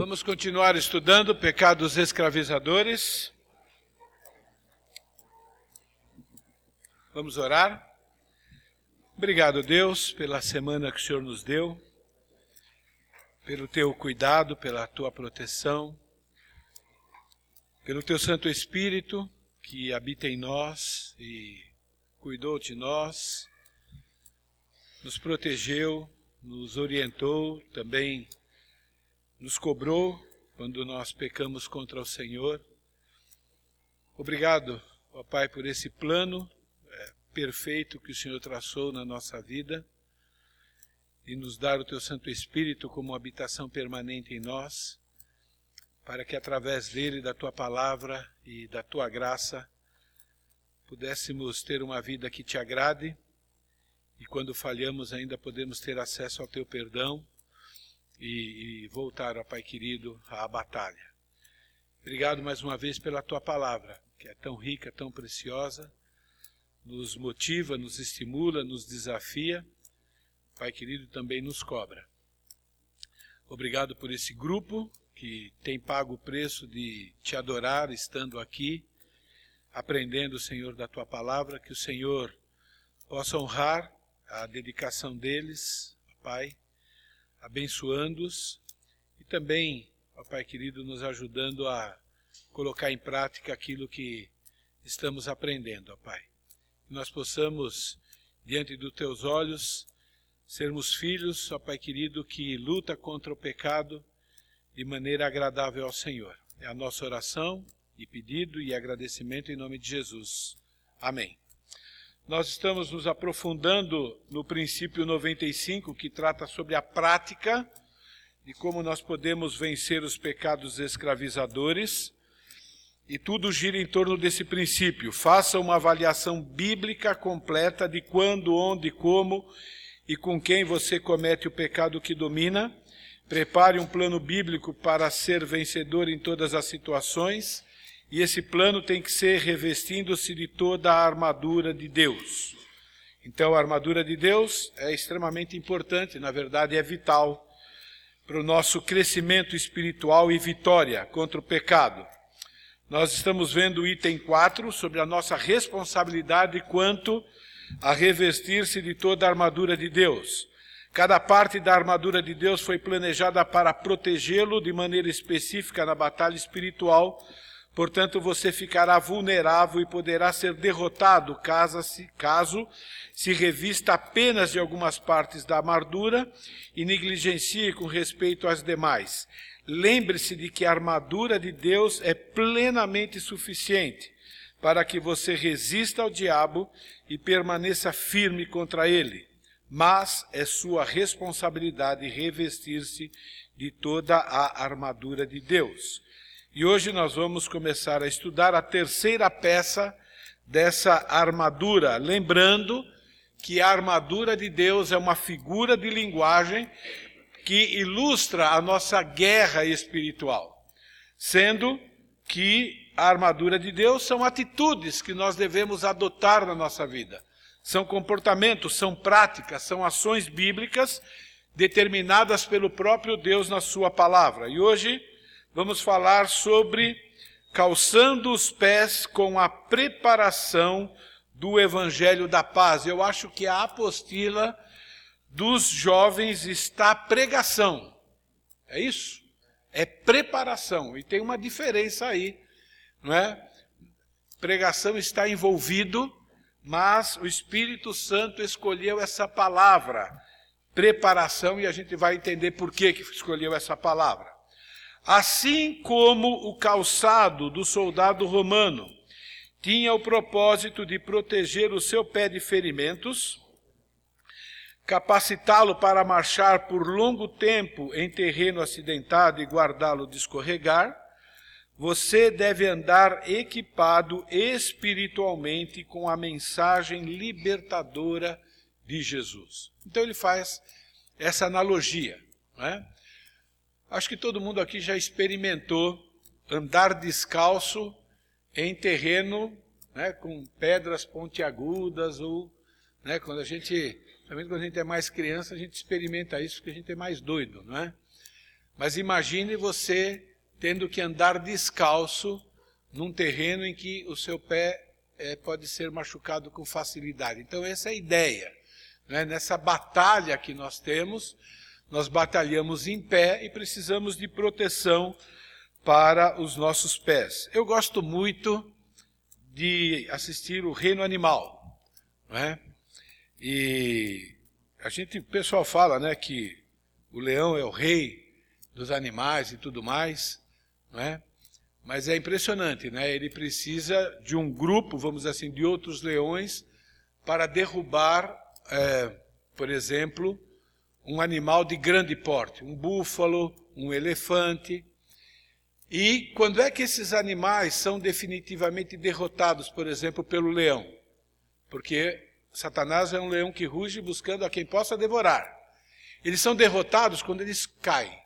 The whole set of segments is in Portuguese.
Vamos continuar estudando pecados escravizadores. Vamos orar. Obrigado, Deus, pela semana que o Senhor nos deu, pelo teu cuidado, pela tua proteção, pelo teu Santo Espírito que habita em nós e cuidou de nós, nos protegeu, nos orientou, também nos cobrou quando nós pecamos contra o Senhor. Obrigado, ó Pai, por esse plano é, perfeito que o Senhor traçou na nossa vida e nos dar o Teu Santo Espírito como habitação permanente em nós, para que através dele, da Tua palavra e da Tua graça, pudéssemos ter uma vida que Te agrade e quando falhamos ainda podemos ter acesso ao teu perdão e, e voltar, ó Pai querido, à batalha. Obrigado mais uma vez pela tua palavra, que é tão rica, tão preciosa, nos motiva, nos estimula, nos desafia. Pai querido, também nos cobra. Obrigado por esse grupo que tem pago o preço de te adorar estando aqui, aprendendo, Senhor, da tua palavra, que o Senhor possa honrar a dedicação deles, Pai, abençoando-os e também, ó Pai querido, nos ajudando a colocar em prática aquilo que estamos aprendendo, ó Pai. Que nós possamos, diante dos teus olhos, sermos filhos, ó Pai querido, que luta contra o pecado de maneira agradável ao Senhor. É a nossa oração e pedido e agradecimento em nome de Jesus. Amém. Nós estamos nos aprofundando no princípio 95, que trata sobre a prática de como nós podemos vencer os pecados escravizadores. E tudo gira em torno desse princípio. Faça uma avaliação bíblica completa de quando, onde, como e com quem você comete o pecado que domina. Prepare um plano bíblico para ser vencedor em todas as situações e esse plano tem que ser revestindo-se de toda a armadura de Deus. Então, a armadura de Deus é extremamente importante, na verdade, é vital para o nosso crescimento espiritual e vitória contra o pecado. Nós estamos vendo o item 4 sobre a nossa responsabilidade quanto a revestir-se de toda a armadura de Deus. Cada parte da armadura de Deus foi planejada para protegê-lo de maneira específica na batalha espiritual Portanto, você ficará vulnerável e poderá ser derrotado caso se, caso se revista apenas de algumas partes da armadura e negligencie com respeito às demais. Lembre-se de que a armadura de Deus é plenamente suficiente para que você resista ao diabo e permaneça firme contra ele. Mas é sua responsabilidade revestir-se de toda a armadura de Deus. E hoje nós vamos começar a estudar a terceira peça dessa armadura, lembrando que a armadura de Deus é uma figura de linguagem que ilustra a nossa guerra espiritual, sendo que a armadura de Deus são atitudes que nós devemos adotar na nossa vida. São comportamentos, são práticas, são ações bíblicas determinadas pelo próprio Deus na sua palavra. E hoje vamos falar sobre calçando os pés com a preparação do Evangelho da Paz. Eu acho que a apostila dos jovens está pregação. É isso? É preparação. E tem uma diferença aí, não é? Pregação está envolvido, mas o Espírito Santo escolheu essa palavra, preparação, e a gente vai entender por que, que escolheu essa palavra. Assim como o calçado do soldado romano tinha o propósito de proteger o seu pé de ferimentos, capacitá-lo para marchar por longo tempo em terreno acidentado e guardá-lo de escorregar, você deve andar equipado espiritualmente com a mensagem libertadora de Jesus. Então ele faz essa analogia. Não é? Acho que todo mundo aqui já experimentou andar descalço em terreno né, com pedras pontiagudas ou né, quando a gente, quando a gente é mais criança, a gente experimenta isso porque a gente é mais doido, não é? Mas imagine você tendo que andar descalço num terreno em que o seu pé é, pode ser machucado com facilidade. Então, essa é a ideia. Né? Nessa batalha que nós temos, nós batalhamos em pé e precisamos de proteção para os nossos pés. Eu gosto muito de assistir o Reino Animal. Né? E a gente, o pessoal fala né, que o leão é o rei dos animais e tudo mais, né? Mas é impressionante, né? Ele precisa de um grupo, vamos assim, de outros leões para derrubar, é, por exemplo, um animal de grande porte, um búfalo, um elefante. E quando é que esses animais são definitivamente derrotados, por exemplo, pelo leão? Porque Satanás é um leão que ruge buscando a quem possa devorar. Eles são derrotados quando eles caem.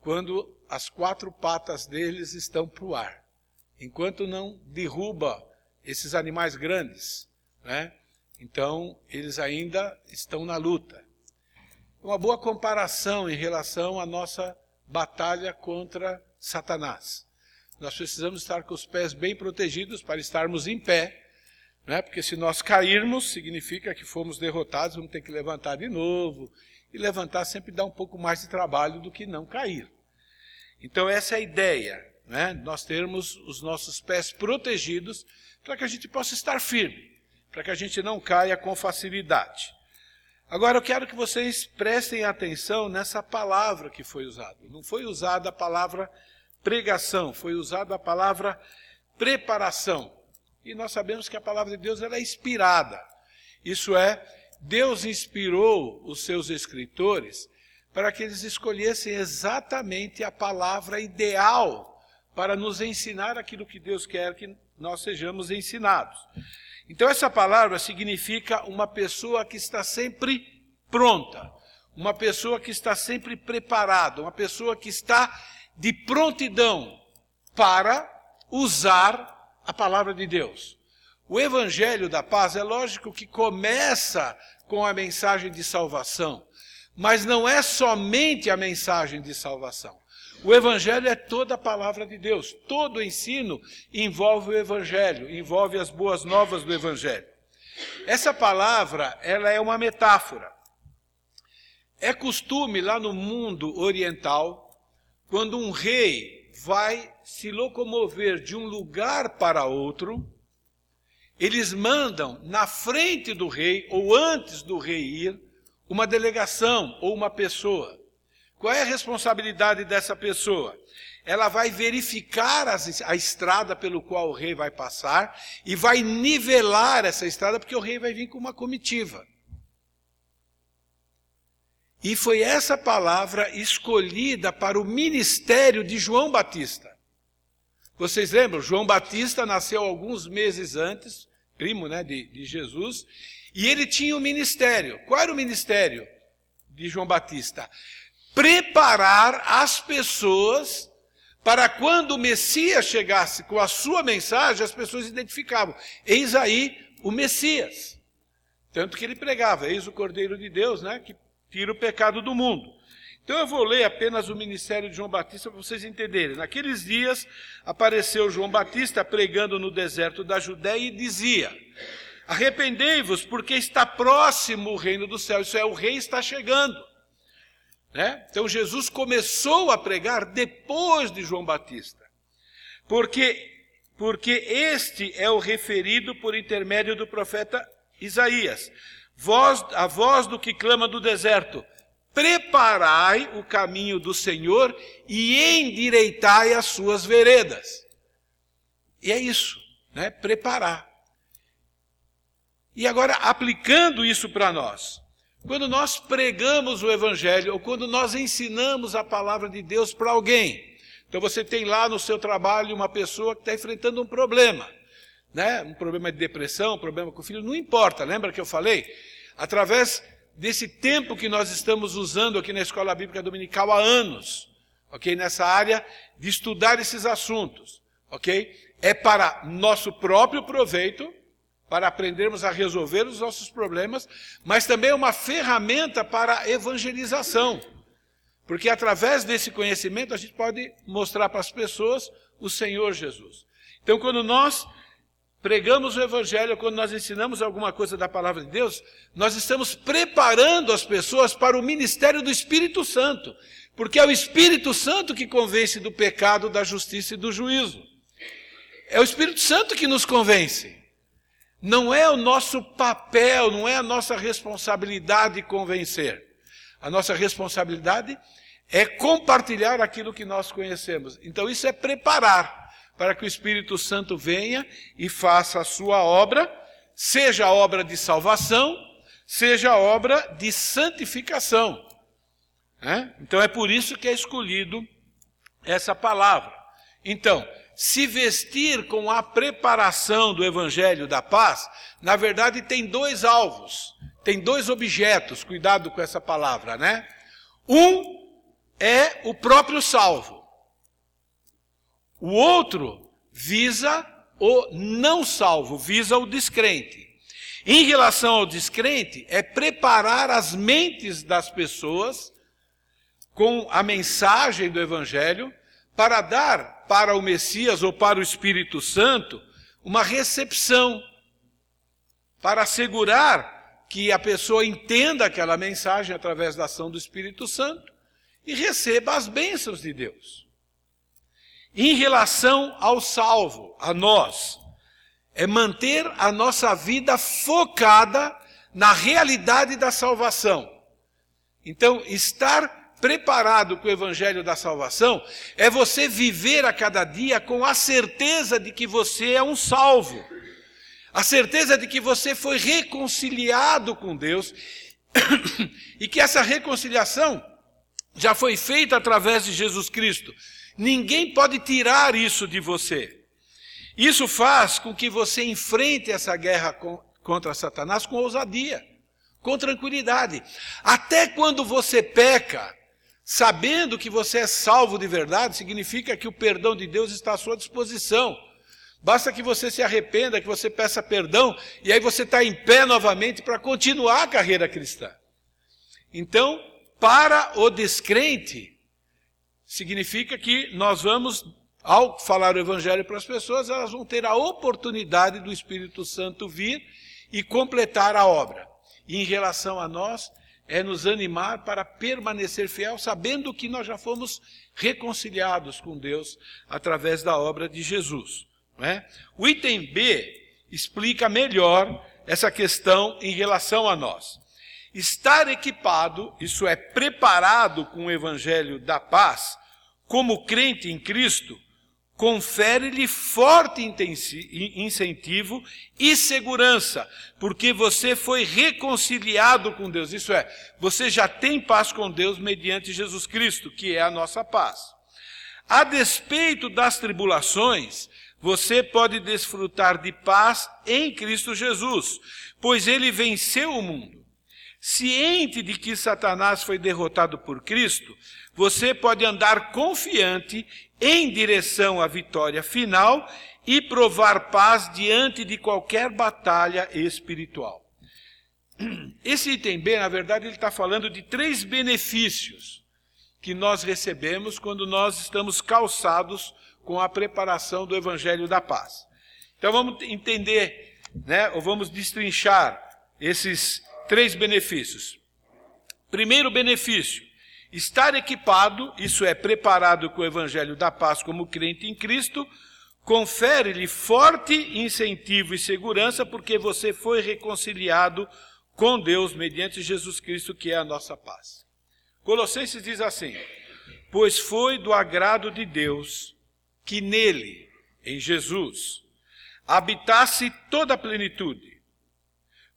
Quando as quatro patas deles estão para o ar. Enquanto não derruba esses animais grandes, né? Então, eles ainda estão na luta. Uma boa comparação em relação à nossa batalha contra Satanás. Nós precisamos estar com os pés bem protegidos para estarmos em pé, né? porque se nós cairmos, significa que fomos derrotados, vamos ter que levantar de novo. E levantar sempre dá um pouco mais de trabalho do que não cair. Então, essa é a ideia, né? nós termos os nossos pés protegidos para que a gente possa estar firme, para que a gente não caia com facilidade. Agora, eu quero que vocês prestem atenção nessa palavra que foi usada. Não foi usada a palavra pregação, foi usada a palavra preparação. E nós sabemos que a palavra de Deus ela é inspirada. Isso é, Deus inspirou os seus escritores para que eles escolhessem exatamente a palavra ideal para nos ensinar aquilo que Deus quer que nós sejamos ensinados. Então, essa palavra significa uma pessoa que está sempre pronta, uma pessoa que está sempre preparada, uma pessoa que está de prontidão para usar a palavra de Deus. O Evangelho da Paz é lógico que começa com a mensagem de salvação, mas não é somente a mensagem de salvação. O Evangelho é toda a palavra de Deus. Todo ensino envolve o Evangelho, envolve as boas novas do Evangelho. Essa palavra, ela é uma metáfora. É costume lá no mundo oriental, quando um rei vai se locomover de um lugar para outro, eles mandam na frente do rei ou antes do rei ir uma delegação ou uma pessoa. Qual é a responsabilidade dessa pessoa? Ela vai verificar a estrada pelo qual o rei vai passar e vai nivelar essa estrada, porque o rei vai vir com uma comitiva. E foi essa palavra escolhida para o ministério de João Batista. Vocês lembram? João Batista nasceu alguns meses antes, primo né, de, de Jesus, e ele tinha um ministério. Qual era o ministério de João Batista? Preparar as pessoas para quando o Messias chegasse com a sua mensagem, as pessoas identificavam: eis aí o Messias. Tanto que ele pregava: eis o Cordeiro de Deus, né, que tira o pecado do mundo. Então eu vou ler apenas o ministério de João Batista para vocês entenderem. Naqueles dias apareceu João Batista pregando no deserto da Judéia e dizia: Arrependei-vos, porque está próximo o reino do céu. Isso é, o rei está chegando. Né? Então Jesus começou a pregar depois de João Batista. Porque, porque este é o referido por intermédio do profeta Isaías. Voz, a voz do que clama do deserto. Preparai o caminho do Senhor e endireitai as suas veredas. E é isso, né? Preparar. E agora, aplicando isso para nós, quando nós pregamos o Evangelho, ou quando nós ensinamos a palavra de Deus para alguém, então você tem lá no seu trabalho uma pessoa que está enfrentando um problema, né? um problema de depressão, um problema com o filho, não importa, lembra que eu falei? Através desse tempo que nós estamos usando aqui na Escola Bíblica Dominical há anos, ok? Nessa área de estudar esses assuntos, ok? É para nosso próprio proveito, para aprendermos a resolver os nossos problemas, mas também é uma ferramenta para evangelização. Porque através desse conhecimento a gente pode mostrar para as pessoas o Senhor Jesus. Então, quando nós pregamos o Evangelho, quando nós ensinamos alguma coisa da palavra de Deus, nós estamos preparando as pessoas para o ministério do Espírito Santo, porque é o Espírito Santo que convence do pecado, da justiça e do juízo. É o Espírito Santo que nos convence. Não é o nosso papel, não é a nossa responsabilidade convencer. A nossa responsabilidade é compartilhar aquilo que nós conhecemos. Então, isso é preparar para que o Espírito Santo venha e faça a sua obra, seja a obra de salvação, seja a obra de santificação. Né? Então é por isso que é escolhido essa palavra. Então, se vestir com a preparação do Evangelho da Paz, na verdade tem dois alvos, tem dois objetos, cuidado com essa palavra, né? Um é o próprio salvo. O outro visa o não salvo, visa o descrente. Em relação ao descrente, é preparar as mentes das pessoas com a mensagem do Evangelho para dar para o Messias ou para o Espírito Santo uma recepção, para assegurar que a pessoa entenda aquela mensagem através da ação do Espírito Santo e receba as bênçãos de Deus. Em relação ao salvo, a nós, é manter a nossa vida focada na realidade da salvação. Então, estar preparado com o evangelho da salvação é você viver a cada dia com a certeza de que você é um salvo. A certeza de que você foi reconciliado com Deus e que essa reconciliação já foi feita através de Jesus Cristo. Ninguém pode tirar isso de você. Isso faz com que você enfrente essa guerra contra Satanás com ousadia, com tranquilidade. Até quando você peca, sabendo que você é salvo de verdade, significa que o perdão de Deus está à sua disposição. Basta que você se arrependa, que você peça perdão, e aí você está em pé novamente para continuar a carreira cristã. Então, para o descrente, significa que nós vamos, ao falar o Evangelho para as pessoas, elas vão ter a oportunidade do Espírito Santo vir e completar a obra. E em relação a nós, é nos animar para permanecer fiel, sabendo que nós já fomos reconciliados com Deus através da obra de Jesus. É? O item B explica melhor essa questão em relação a nós. Estar equipado, isso é, preparado com o evangelho da paz, como crente em Cristo, confere-lhe forte incentivo e segurança, porque você foi reconciliado com Deus. Isso é, você já tem paz com Deus mediante Jesus Cristo, que é a nossa paz. A despeito das tribulações, você pode desfrutar de paz em Cristo Jesus, pois ele venceu o mundo. Ciente de que Satanás foi derrotado por Cristo, você pode andar confiante em direção à vitória final e provar paz diante de qualquer batalha espiritual. Esse item B, na verdade, ele está falando de três benefícios que nós recebemos quando nós estamos calçados com a preparação do Evangelho da Paz. Então vamos entender, né, ou vamos destrinchar esses três benefícios. Primeiro benefício, estar equipado, isso é, preparado com o evangelho da paz como crente em Cristo, confere-lhe forte incentivo e segurança, porque você foi reconciliado com Deus mediante Jesus Cristo, que é a nossa paz. Colossenses diz assim: Pois foi do agrado de Deus que nele, em Jesus, habitasse toda a plenitude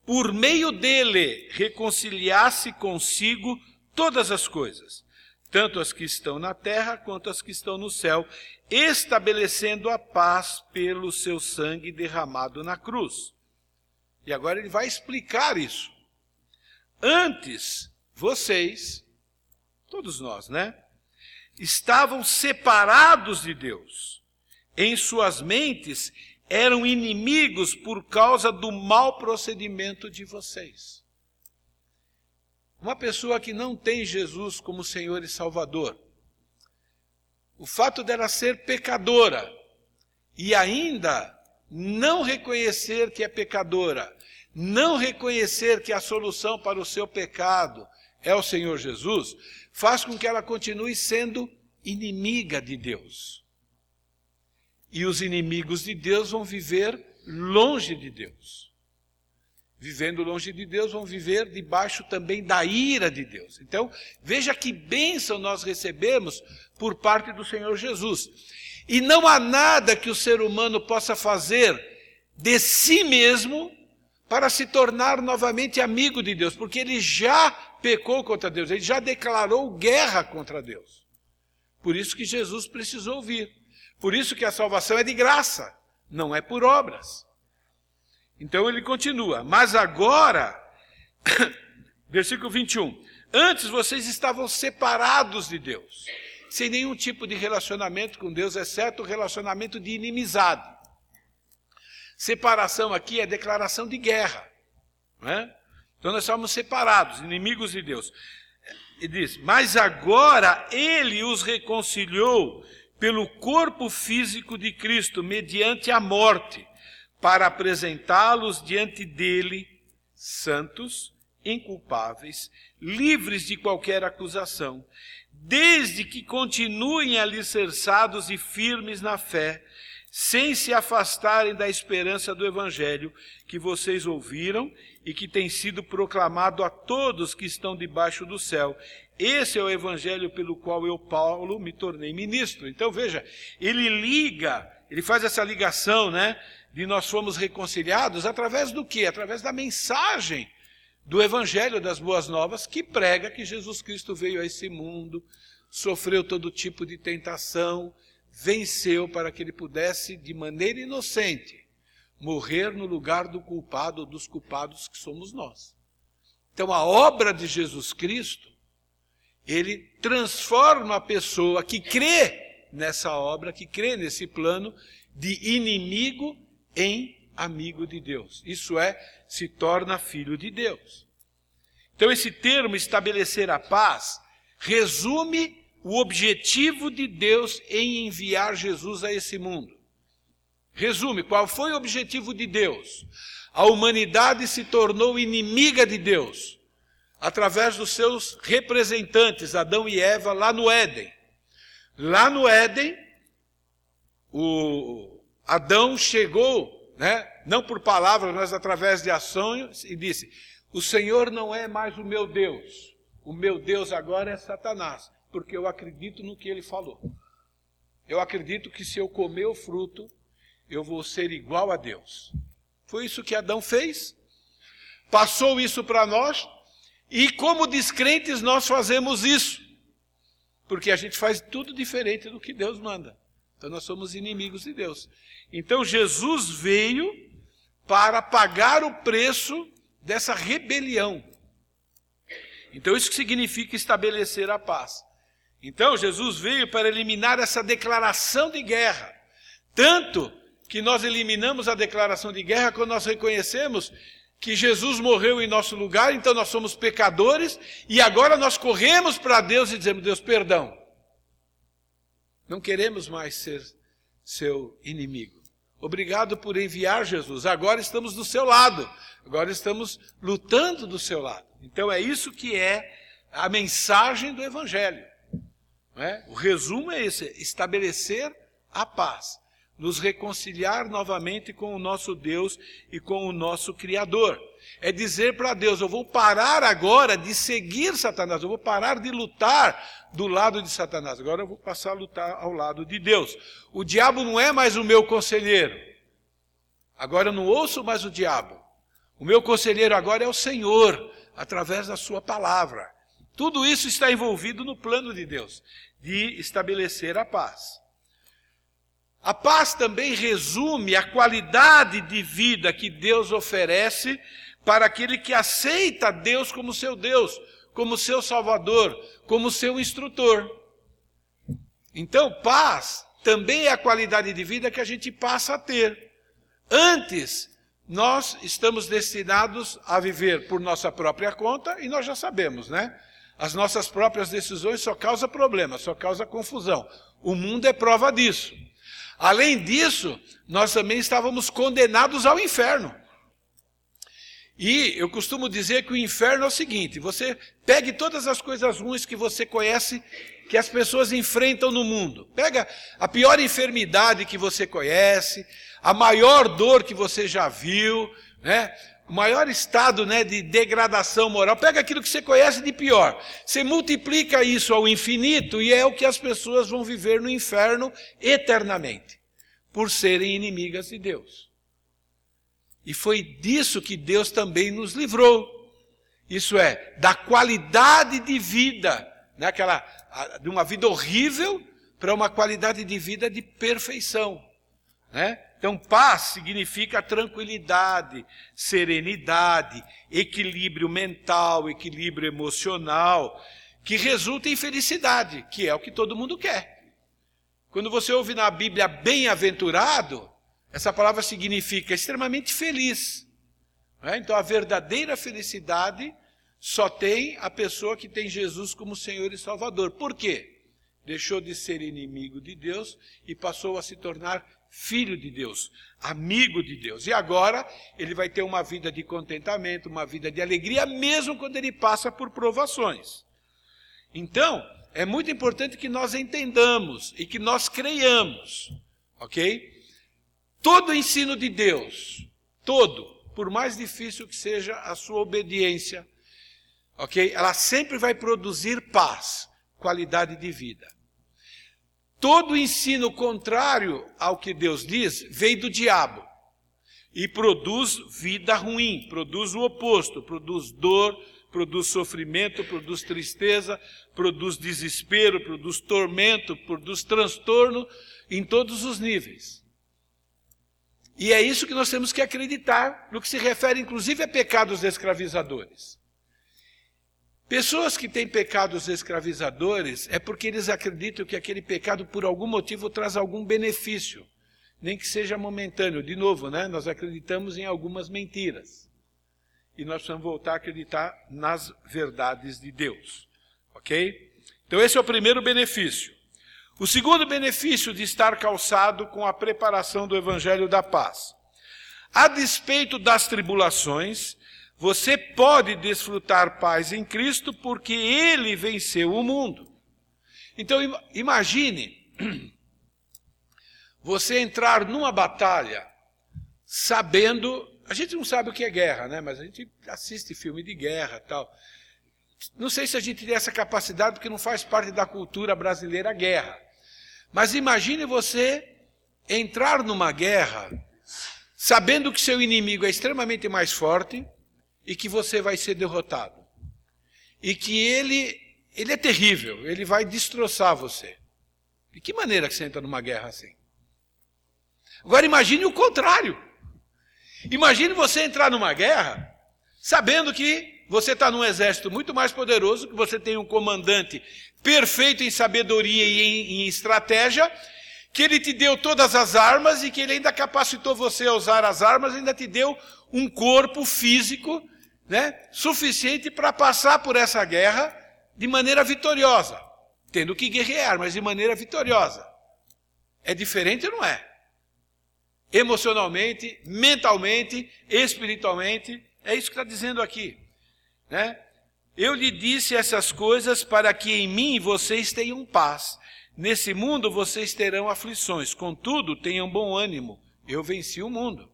por meio dele reconciliasse consigo todas as coisas, tanto as que estão na terra quanto as que estão no céu, estabelecendo a paz pelo seu sangue derramado na cruz. E agora ele vai explicar isso. Antes, vocês, todos nós, né? Estavam separados de Deus. Em suas mentes eram inimigos por causa do mau procedimento de vocês. Uma pessoa que não tem Jesus como Senhor e Salvador, o fato dela ser pecadora e ainda não reconhecer que é pecadora, não reconhecer que a solução para o seu pecado é o Senhor Jesus, faz com que ela continue sendo inimiga de Deus. E os inimigos de Deus vão viver longe de Deus. Vivendo longe de Deus, vão viver debaixo também da ira de Deus. Então, veja que bênção nós recebemos por parte do Senhor Jesus. E não há nada que o ser humano possa fazer de si mesmo para se tornar novamente amigo de Deus, porque ele já pecou contra Deus, ele já declarou guerra contra Deus. Por isso que Jesus precisou vir. Por isso que a salvação é de graça, não é por obras. Então ele continua, mas agora, versículo 21, antes vocês estavam separados de Deus, sem nenhum tipo de relacionamento com Deus, exceto o relacionamento de inimizade. Separação aqui é declaração de guerra. Não é? Então nós estamos separados, inimigos de Deus. E diz: Mas agora ele os reconciliou pelo corpo físico de Cristo, mediante a morte, para apresentá-los diante dele santos, inculpáveis, livres de qualquer acusação, desde que continuem alicerçados e firmes na fé, sem se afastarem da esperança do Evangelho que vocês ouviram e que tem sido proclamado a todos que estão debaixo do céu. Esse é o Evangelho pelo qual eu, Paulo, me tornei ministro. Então veja, ele liga, ele faz essa ligação, né? De nós fomos reconciliados através do quê? Através da mensagem do Evangelho das Boas Novas que prega que Jesus Cristo veio a esse mundo, sofreu todo tipo de tentação, venceu para que ele pudesse, de maneira inocente, morrer no lugar do culpado ou dos culpados que somos nós. Então, a obra de Jesus Cristo, ele transforma a pessoa que crê nessa obra, que crê nesse plano, de inimigo em amigo de Deus. Isso é, se torna filho de Deus. Então, esse termo estabelecer a paz resume o objetivo de Deus em enviar Jesus a esse mundo. Resume, qual foi o objetivo de Deus? A humanidade se tornou inimiga de Deus através dos seus representantes, Adão e Eva, lá no Éden. Lá no Éden, o Adão chegou, né, não por palavras, mas através de ações, e disse: O Senhor não é mais o meu Deus, o meu Deus agora é Satanás porque eu acredito no que ele falou. Eu acredito que se eu comer o fruto, eu vou ser igual a Deus. Foi isso que Adão fez, passou isso para nós, e como descrentes nós fazemos isso, porque a gente faz tudo diferente do que Deus manda. Então nós somos inimigos de Deus. Então Jesus veio para pagar o preço dessa rebelião. Então isso significa estabelecer a paz. Então, Jesus veio para eliminar essa declaração de guerra. Tanto que nós eliminamos a declaração de guerra quando nós reconhecemos que Jesus morreu em nosso lugar, então nós somos pecadores, e agora nós corremos para Deus e dizemos: Deus, perdão. Não queremos mais ser seu inimigo. Obrigado por enviar Jesus. Agora estamos do seu lado. Agora estamos lutando do seu lado. Então é isso que é a mensagem do Evangelho. É? O resumo é esse: estabelecer a paz, nos reconciliar novamente com o nosso Deus e com o nosso Criador. É dizer para Deus: eu vou parar agora de seguir Satanás, eu vou parar de lutar do lado de Satanás, agora eu vou passar a lutar ao lado de Deus. O diabo não é mais o meu conselheiro, agora eu não ouço mais o diabo. O meu conselheiro agora é o Senhor, através da Sua palavra. Tudo isso está envolvido no plano de Deus de estabelecer a paz. A paz também resume a qualidade de vida que Deus oferece para aquele que aceita Deus como seu Deus, como seu Salvador, como seu instrutor. Então, paz também é a qualidade de vida que a gente passa a ter. Antes, nós estamos destinados a viver por nossa própria conta e nós já sabemos, né? As nossas próprias decisões só causam problema, só causam confusão. O mundo é prova disso. Além disso, nós também estávamos condenados ao inferno. E eu costumo dizer que o inferno é o seguinte: você pegue todas as coisas ruins que você conhece, que as pessoas enfrentam no mundo. Pega a pior enfermidade que você conhece, a maior dor que você já viu, né? O maior estado né, de degradação moral. Pega aquilo que você conhece de pior. Você multiplica isso ao infinito e é o que as pessoas vão viver no inferno eternamente, por serem inimigas de Deus. E foi disso que Deus também nos livrou. Isso é, da qualidade de vida, né, aquela, de uma vida horrível para uma qualidade de vida de perfeição. Né? Então, paz significa tranquilidade, serenidade, equilíbrio mental, equilíbrio emocional, que resulta em felicidade, que é o que todo mundo quer. Quando você ouve na Bíblia bem-aventurado, essa palavra significa extremamente feliz. Né? Então, a verdadeira felicidade só tem a pessoa que tem Jesus como Senhor e Salvador. Por quê? Deixou de ser inimigo de Deus e passou a se tornar filho de Deus, amigo de Deus. E agora ele vai ter uma vida de contentamento, uma vida de alegria, mesmo quando ele passa por provações. Então, é muito importante que nós entendamos e que nós creiamos, ok? Todo ensino de Deus, todo, por mais difícil que seja a sua obediência, ok? Ela sempre vai produzir paz, qualidade de vida. Todo ensino contrário ao que Deus diz veio do diabo e produz vida ruim, produz o oposto, produz dor, produz sofrimento, produz tristeza, produz desespero, produz tormento, produz transtorno em todos os níveis. E é isso que nós temos que acreditar no que se refere inclusive a pecados escravizadores. Pessoas que têm pecados escravizadores é porque eles acreditam que aquele pecado, por algum motivo, traz algum benefício, nem que seja momentâneo. De novo, né? nós acreditamos em algumas mentiras. E nós precisamos voltar a acreditar nas verdades de Deus. Ok? Então, esse é o primeiro benefício. O segundo benefício de estar calçado com a preparação do Evangelho da Paz. A despeito das tribulações, você pode desfrutar paz em Cristo porque ele venceu o mundo. Então imagine você entrar numa batalha sabendo, a gente não sabe o que é guerra, né? Mas a gente assiste filme de guerra, tal. Não sei se a gente tem essa capacidade porque não faz parte da cultura brasileira a guerra. Mas imagine você entrar numa guerra sabendo que seu inimigo é extremamente mais forte, e que você vai ser derrotado. E que ele, ele é terrível, ele vai destroçar você. De que maneira que você entra numa guerra assim? Agora imagine o contrário. Imagine você entrar numa guerra sabendo que você está num exército muito mais poderoso, que você tem um comandante perfeito em sabedoria e em, em estratégia, que ele te deu todas as armas e que ele ainda capacitou você a usar as armas, ainda te deu um corpo físico né, suficiente para passar por essa guerra de maneira vitoriosa, tendo que guerrear, mas de maneira vitoriosa. É diferente ou não é? Emocionalmente, mentalmente, espiritualmente, é isso que está dizendo aqui. Né? Eu lhe disse essas coisas para que em mim vocês tenham paz. Nesse mundo vocês terão aflições, contudo, tenham bom ânimo. Eu venci o mundo.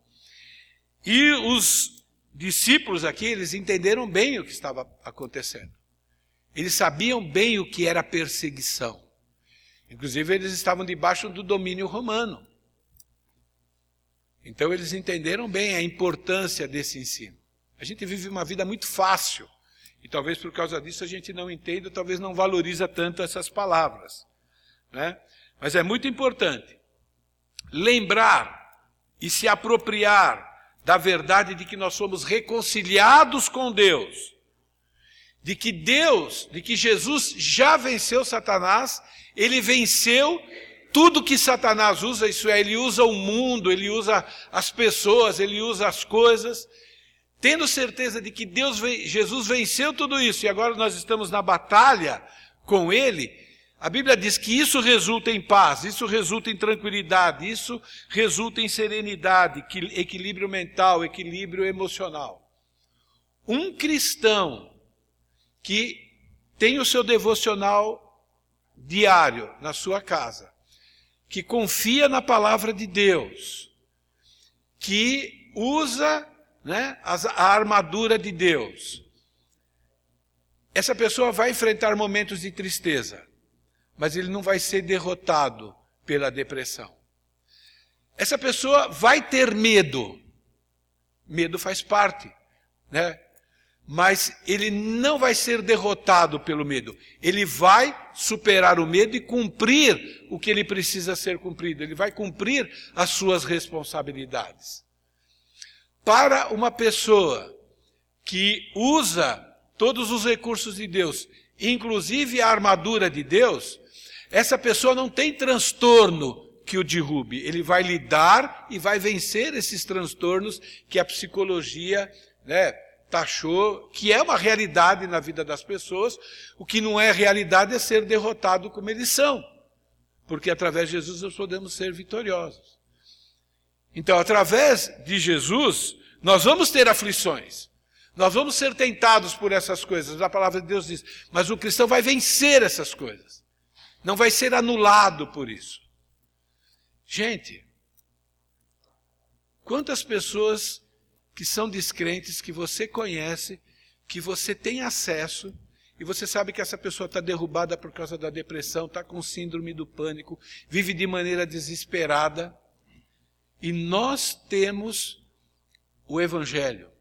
E os discípulos aqui, eles entenderam bem o que estava acontecendo. Eles sabiam bem o que era perseguição. Inclusive, eles estavam debaixo do domínio romano. Então, eles entenderam bem a importância desse ensino. A gente vive uma vida muito fácil. E talvez por causa disso a gente não entenda, talvez não valoriza tanto essas palavras. Né? Mas é muito importante lembrar e se apropriar da verdade de que nós somos reconciliados com Deus, de que Deus, de que Jesus já venceu Satanás, ele venceu tudo que Satanás usa, isso é, ele usa o mundo, ele usa as pessoas, ele usa as coisas, tendo certeza de que Deus, Jesus venceu tudo isso e agora nós estamos na batalha com ele, a Bíblia diz que isso resulta em paz, isso resulta em tranquilidade, isso resulta em serenidade, equilíbrio mental, equilíbrio emocional. Um cristão que tem o seu devocional diário na sua casa, que confia na palavra de Deus, que usa né, a armadura de Deus, essa pessoa vai enfrentar momentos de tristeza mas ele não vai ser derrotado pela depressão. Essa pessoa vai ter medo. Medo faz parte, né? Mas ele não vai ser derrotado pelo medo. Ele vai superar o medo e cumprir o que ele precisa ser cumprido. Ele vai cumprir as suas responsabilidades. Para uma pessoa que usa todos os recursos de Deus, inclusive a armadura de Deus, essa pessoa não tem transtorno que o derrube. Ele vai lidar e vai vencer esses transtornos que a psicologia né, taxou, que é uma realidade na vida das pessoas. O que não é realidade é ser derrotado como eles são. Porque através de Jesus nós podemos ser vitoriosos. Então, através de Jesus, nós vamos ter aflições. Nós vamos ser tentados por essas coisas. A palavra de Deus diz. Mas o cristão vai vencer essas coisas não vai ser anulado por isso. Gente, quantas pessoas que são descrentes, que você conhece, que você tem acesso, e você sabe que essa pessoa está derrubada por causa da depressão, está com síndrome do pânico, vive de maneira desesperada, e nós temos o Evangelho.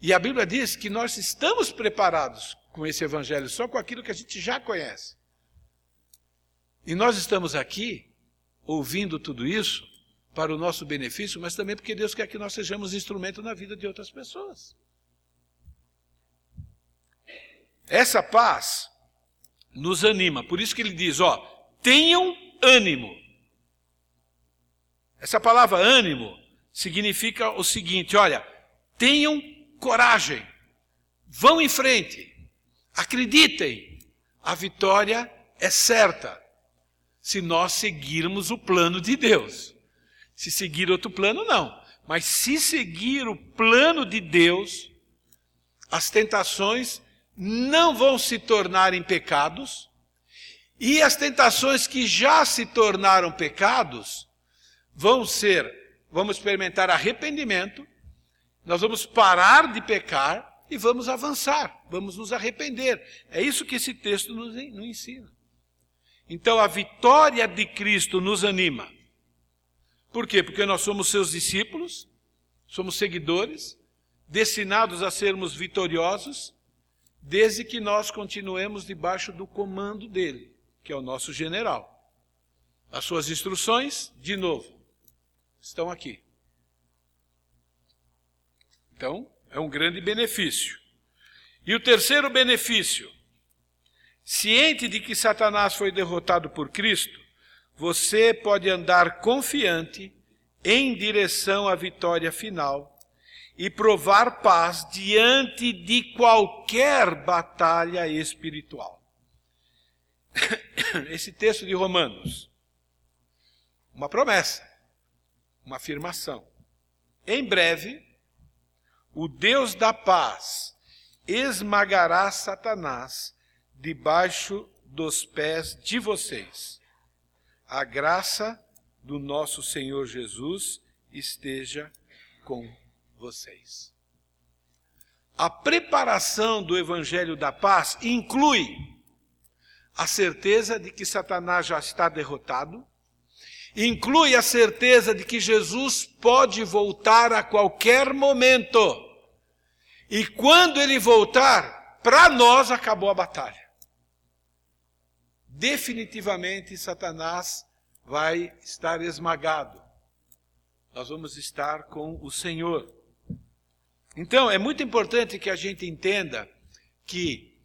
E a Bíblia diz que nós estamos preparados com esse Evangelho, só com aquilo que a gente já conhece. E nós estamos aqui ouvindo tudo isso para o nosso benefício, mas também porque Deus quer que nós sejamos instrumento na vida de outras pessoas. Essa paz nos anima, por isso que ele diz, ó, tenham ânimo. Essa palavra ânimo significa o seguinte, olha, tenham coragem, vão em frente, acreditem, a vitória é certa se nós seguirmos o plano de Deus. Se seguir outro plano, não. Mas se seguir o plano de Deus, as tentações não vão se tornar em pecados, e as tentações que já se tornaram pecados vão ser, vamos experimentar arrependimento, nós vamos parar de pecar e vamos avançar, vamos nos arrepender. É isso que esse texto nos, ensina. Então a vitória de Cristo nos anima. Por quê? Porque nós somos seus discípulos, somos seguidores, destinados a sermos vitoriosos, desde que nós continuemos debaixo do comando dele, que é o nosso general. As suas instruções, de novo, estão aqui. Então, é um grande benefício. E o terceiro benefício, Ciente de que Satanás foi derrotado por Cristo, você pode andar confiante em direção à vitória final e provar paz diante de qualquer batalha espiritual. Esse texto de Romanos, uma promessa, uma afirmação. Em breve, o Deus da paz esmagará Satanás debaixo dos pés de vocês. A graça do nosso Senhor Jesus esteja com vocês. A preparação do Evangelho da Paz inclui a certeza de que Satanás já está derrotado, inclui a certeza de que Jesus pode voltar a qualquer momento. E quando ele voltar, para nós acabou a batalha definitivamente Satanás vai estar esmagado. Nós vamos estar com o Senhor. Então, é muito importante que a gente entenda que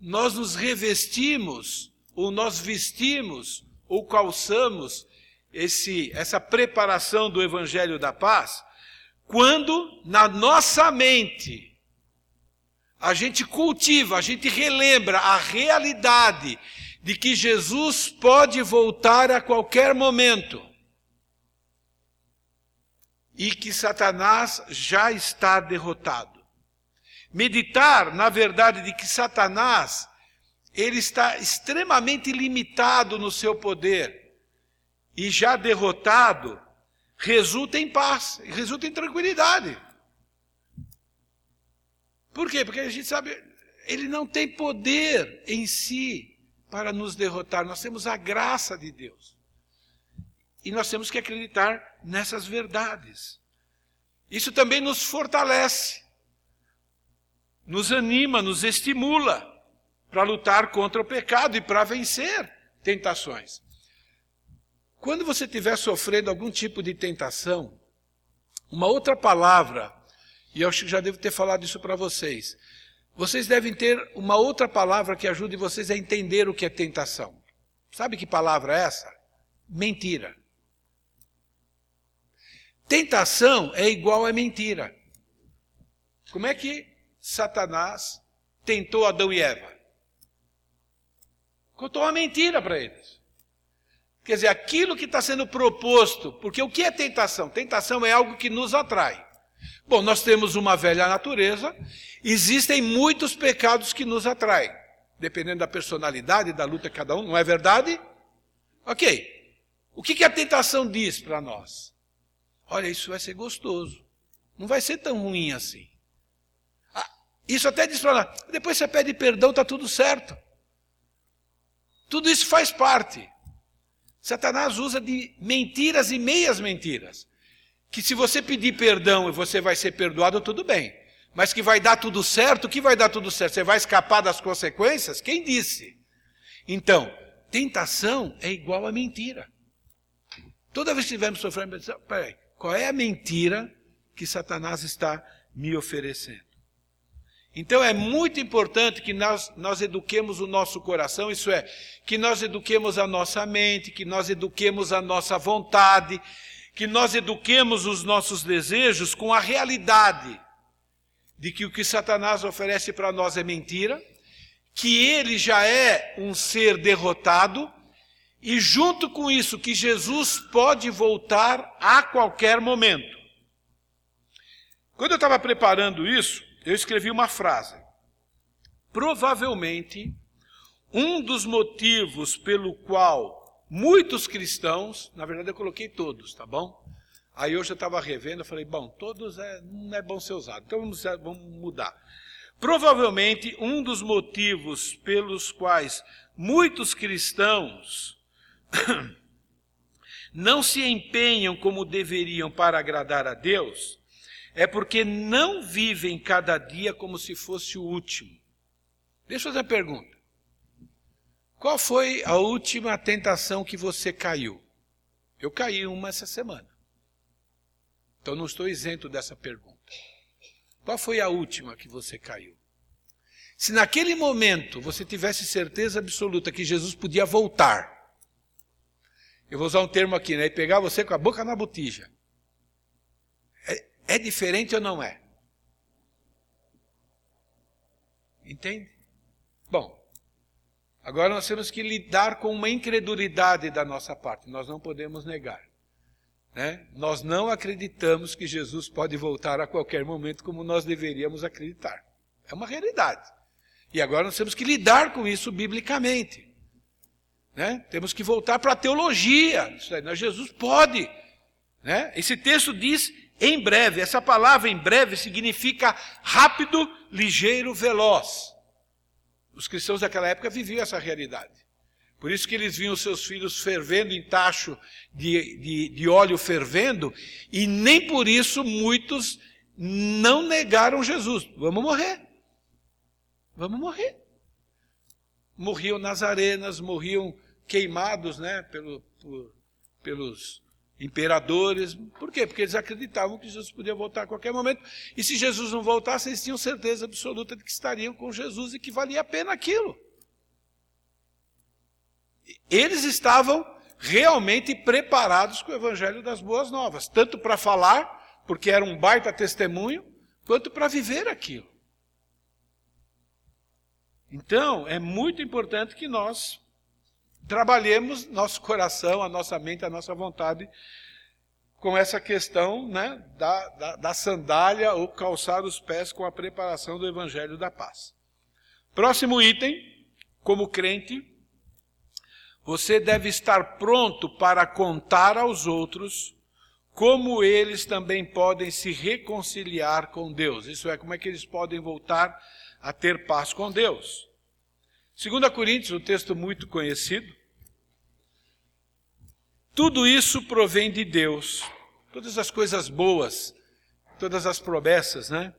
nós nos revestimos, ou nós vestimos ou calçamos esse, essa preparação do Evangelho da Paz quando na nossa mente a gente cultiva, a gente relembra a realidade de que Jesus pode voltar a qualquer momento e que Satanás já está derrotado. Meditar, na verdade, de que Satanás ele está extremamente limitado no seu poder e já derrotado, resulta em paz, resulta em tranquilidade. Por quê? Porque a gente sabe, ele não tem poder em si para nos derrotar, nós temos a graça de Deus. E nós temos que acreditar nessas verdades. Isso também nos fortalece, nos anima, nos estimula para lutar contra o pecado e para vencer tentações. Quando você estiver sofrendo algum tipo de tentação, uma outra palavra, e eu acho que já devo ter falado isso para vocês, vocês devem ter uma outra palavra que ajude vocês a entender o que é tentação. Sabe que palavra é essa? Mentira. Tentação é igual a mentira. Como é que Satanás tentou Adão e Eva? Contou uma mentira para eles. Quer dizer, aquilo que está sendo proposto, porque o que é tentação? Tentação é algo que nos atrai. Bom, nós temos uma velha natureza, existem muitos pecados que nos atraem, dependendo da personalidade, da luta de cada um, não é verdade? Ok. O que, que a tentação diz para nós? Olha, isso vai ser gostoso. Não vai ser tão ruim assim. Ah, isso até diz para lá, depois você pede perdão, está tudo certo. Tudo isso faz parte. Satanás usa de mentiras e meias mentiras. Que se você pedir perdão e você vai ser perdoado, tudo bem. Mas que vai dar tudo certo, o que vai dar tudo certo? Você vai escapar das consequências? Quem disse? Então, tentação é igual a mentira. Toda vez que estivermos sofrendo, peraí, qual é a mentira que Satanás está me oferecendo? Então é muito importante que nós, nós eduquemos o nosso coração, isso é, que nós eduquemos a nossa mente, que nós eduquemos a nossa vontade, que nós eduquemos os nossos desejos com a realidade de que o que Satanás oferece para nós é mentira, que ele já é um ser derrotado e junto com isso, que Jesus pode voltar a qualquer momento. Quando eu estava preparando isso, eu escrevi uma frase. Provavelmente, um dos motivos pelo qual muitos cristãos, na verdade eu coloquei todos, tá bom? Aí hoje eu estava revendo, eu falei, bom, todos é, não é bom ser usado, então vamos, vamos mudar. Provavelmente um dos motivos pelos quais muitos cristãos não se empenham como deveriam para agradar a Deus, é porque não vivem cada dia como se fosse o último. Deixa eu fazer uma pergunta. Qual foi a última tentação que você caiu? Eu caí uma essa semana. Então não estou isento dessa pergunta. Qual foi a última que você caiu? Se naquele momento você tivesse certeza absoluta que Jesus podia voltar, eu vou usar um termo aqui, né? E pegar você com a boca na botija. É, é diferente ou não é? Entende? Bom, agora nós temos que lidar com uma incredulidade da nossa parte, nós não podemos negar. Né? Nós não acreditamos que Jesus pode voltar a qualquer momento como nós deveríamos acreditar. É uma realidade. E agora nós temos que lidar com isso biblicamente. Né? Temos que voltar para a teologia. Jesus pode. Né? Esse texto diz em breve. Essa palavra em breve significa rápido, ligeiro, veloz. Os cristãos daquela época viviam essa realidade. Por isso que eles viam seus filhos fervendo em tacho de, de, de óleo fervendo, e nem por isso muitos não negaram Jesus. Vamos morrer. Vamos morrer morriam nas arenas, morriam queimados né, pelo, por, pelos imperadores. Por quê? Porque eles acreditavam que Jesus podia voltar a qualquer momento. E se Jesus não voltasse, eles tinham certeza absoluta de que estariam com Jesus e que valia a pena aquilo. Eles estavam realmente preparados com o evangelho das boas novas, tanto para falar, porque era um baita testemunho, quanto para viver aquilo. Então, é muito importante que nós trabalhemos nosso coração, a nossa mente, a nossa vontade com essa questão né, da, da, da sandália ou calçar os pés com a preparação do Evangelho da Paz. Próximo item, como crente, você deve estar pronto para contar aos outros como eles também podem se reconciliar com Deus. Isso é, como é que eles podem voltar a ter paz com Deus. 2 Coríntios, um texto muito conhecido, tudo isso provém de Deus, todas as coisas boas, todas as promessas, né?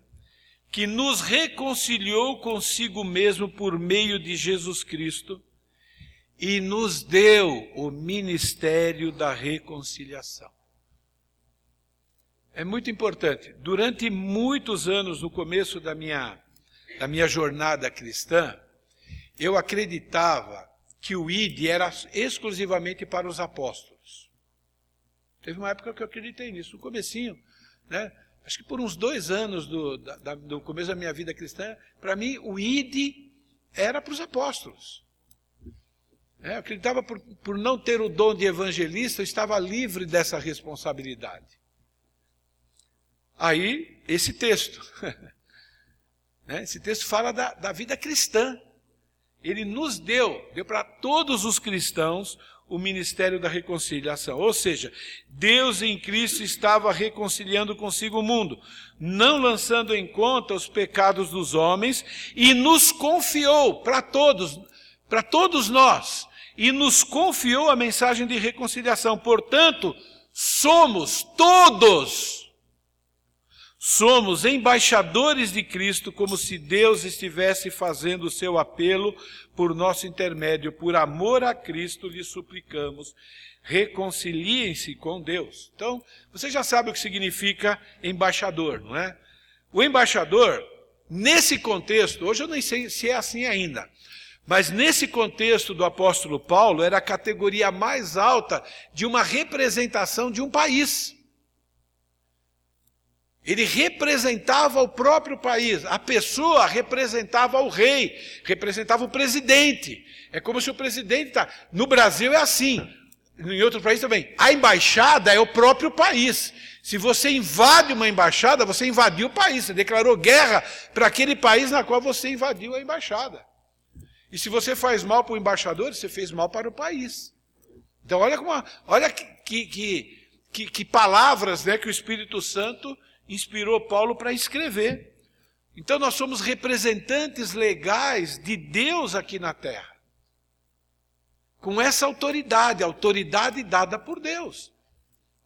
Que nos reconciliou consigo mesmo por meio de Jesus Cristo e nos deu o ministério da reconciliação. É muito importante. Durante muitos anos, no começo da minha, da minha jornada cristã, eu acreditava que o ID era exclusivamente para os apóstolos. Teve uma época que eu acreditei nisso, no comecinho, né? Acho que por uns dois anos do, da, do começo da minha vida cristã, para mim o ID era para os apóstolos. É, eu acreditava por, por não ter o dom de evangelista, eu estava livre dessa responsabilidade. Aí, esse texto. né? Esse texto fala da, da vida cristã. Ele nos deu, deu para todos os cristãos o ministério da reconciliação. Ou seja, Deus em Cristo estava reconciliando consigo o mundo, não lançando em conta os pecados dos homens, e nos confiou para todos, para todos nós, e nos confiou a mensagem de reconciliação. Portanto, somos todos Somos embaixadores de Cristo, como se Deus estivesse fazendo o seu apelo por nosso intermédio. Por amor a Cristo, lhe suplicamos, reconciliem-se com Deus. Então, você já sabe o que significa embaixador, não é? O embaixador, nesse contexto, hoje eu nem sei se é assim ainda, mas nesse contexto do apóstolo Paulo, era a categoria mais alta de uma representação de um país. Ele representava o próprio país. A pessoa representava o rei, representava o presidente. É como se o presidente está. No Brasil é assim. Em outro país também. A embaixada é o próprio país. Se você invade uma embaixada, você invadiu o país. Você declarou guerra para aquele país na qual você invadiu a embaixada. E se você faz mal para o embaixador, você fez mal para o país. Então, olha, como, olha que, que, que, que palavras né, que o Espírito Santo inspirou Paulo para escrever. Então nós somos representantes legais de Deus aqui na terra. Com essa autoridade, autoridade dada por Deus.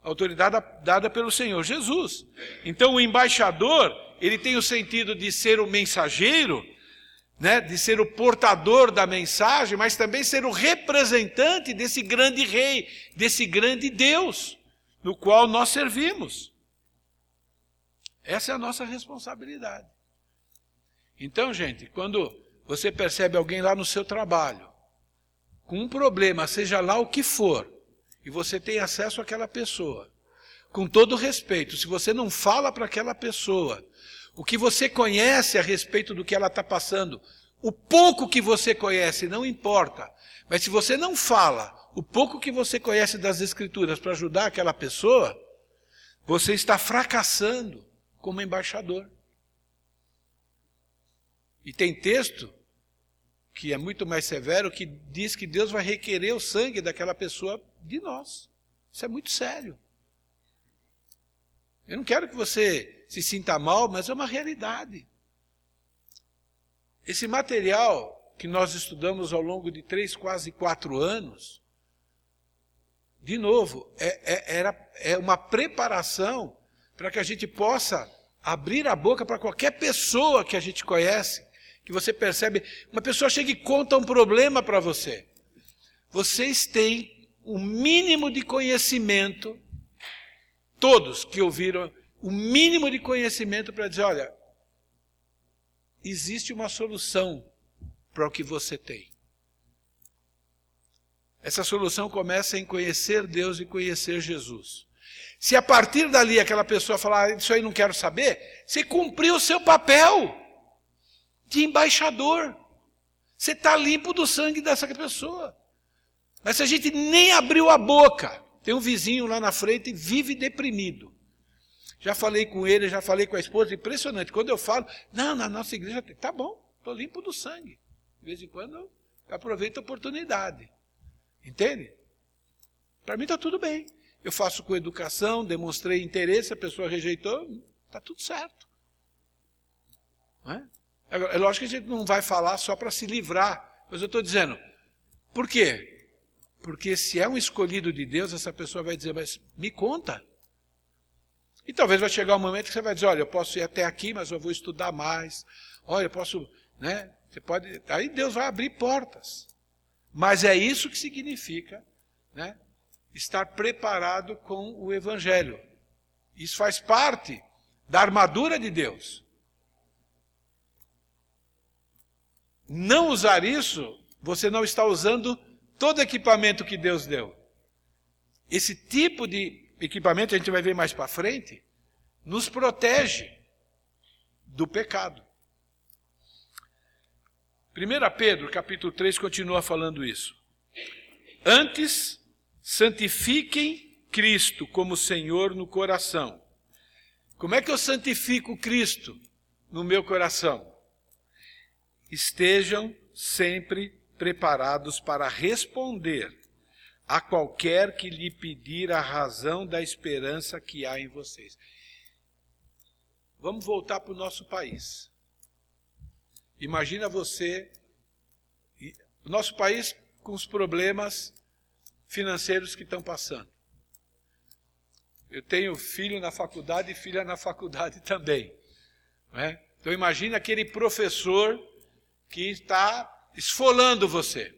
Autoridade dada pelo Senhor Jesus. Então o embaixador, ele tem o sentido de ser o mensageiro, né, de ser o portador da mensagem, mas também ser o representante desse grande rei, desse grande Deus, no qual nós servimos. Essa é a nossa responsabilidade. Então, gente, quando você percebe alguém lá no seu trabalho com um problema, seja lá o que for, e você tem acesso àquela pessoa, com todo respeito, se você não fala para aquela pessoa o que você conhece a respeito do que ela está passando, o pouco que você conhece, não importa, mas se você não fala o pouco que você conhece das Escrituras para ajudar aquela pessoa, você está fracassando como embaixador. E tem texto que é muito mais severo que diz que Deus vai requerer o sangue daquela pessoa de nós. Isso é muito sério. Eu não quero que você se sinta mal, mas é uma realidade. Esse material que nós estudamos ao longo de três, quase quatro anos, de novo, é, é, era, é uma preparação para que a gente possa abrir a boca para qualquer pessoa que a gente conhece, que você percebe, uma pessoa chega e conta um problema para você. Vocês têm o mínimo de conhecimento, todos que ouviram, o mínimo de conhecimento para dizer: olha, existe uma solução para o que você tem. Essa solução começa em conhecer Deus e conhecer Jesus. Se a partir dali aquela pessoa falar, ah, isso aí não quero saber, você cumpriu o seu papel de embaixador. Você está limpo do sangue dessa pessoa. Mas se a gente nem abriu a boca, tem um vizinho lá na frente e vive deprimido. Já falei com ele, já falei com a esposa, impressionante. Quando eu falo, não, na nossa igreja, tá bom, estou limpo do sangue. De vez em quando eu aproveito a oportunidade. Entende? Para mim está tudo bem. Eu faço com educação, demonstrei interesse, a pessoa rejeitou, está tudo certo. É? é lógico que a gente não vai falar só para se livrar, mas eu estou dizendo, por quê? Porque se é um escolhido de Deus, essa pessoa vai dizer, mas me conta. E talvez vai chegar um momento que você vai dizer, olha, eu posso ir até aqui, mas eu vou estudar mais. Olha, eu posso, né? Você pode. Aí Deus vai abrir portas. Mas é isso que significa, né? Estar preparado com o Evangelho. Isso faz parte da armadura de Deus. Não usar isso, você não está usando todo o equipamento que Deus deu. Esse tipo de equipamento, a gente vai ver mais para frente, nos protege do pecado. 1 Pedro, capítulo 3, continua falando isso. Antes, santifiquem Cristo como Senhor no coração. Como é que eu santifico Cristo no meu coração? Estejam sempre preparados para responder a qualquer que lhe pedir a razão da esperança que há em vocês. Vamos voltar para o nosso país. Imagina você, nosso país com os problemas financeiros que estão passando. Eu tenho filho na faculdade e filha na faculdade também. Né? Então imagine aquele professor que está esfolando você.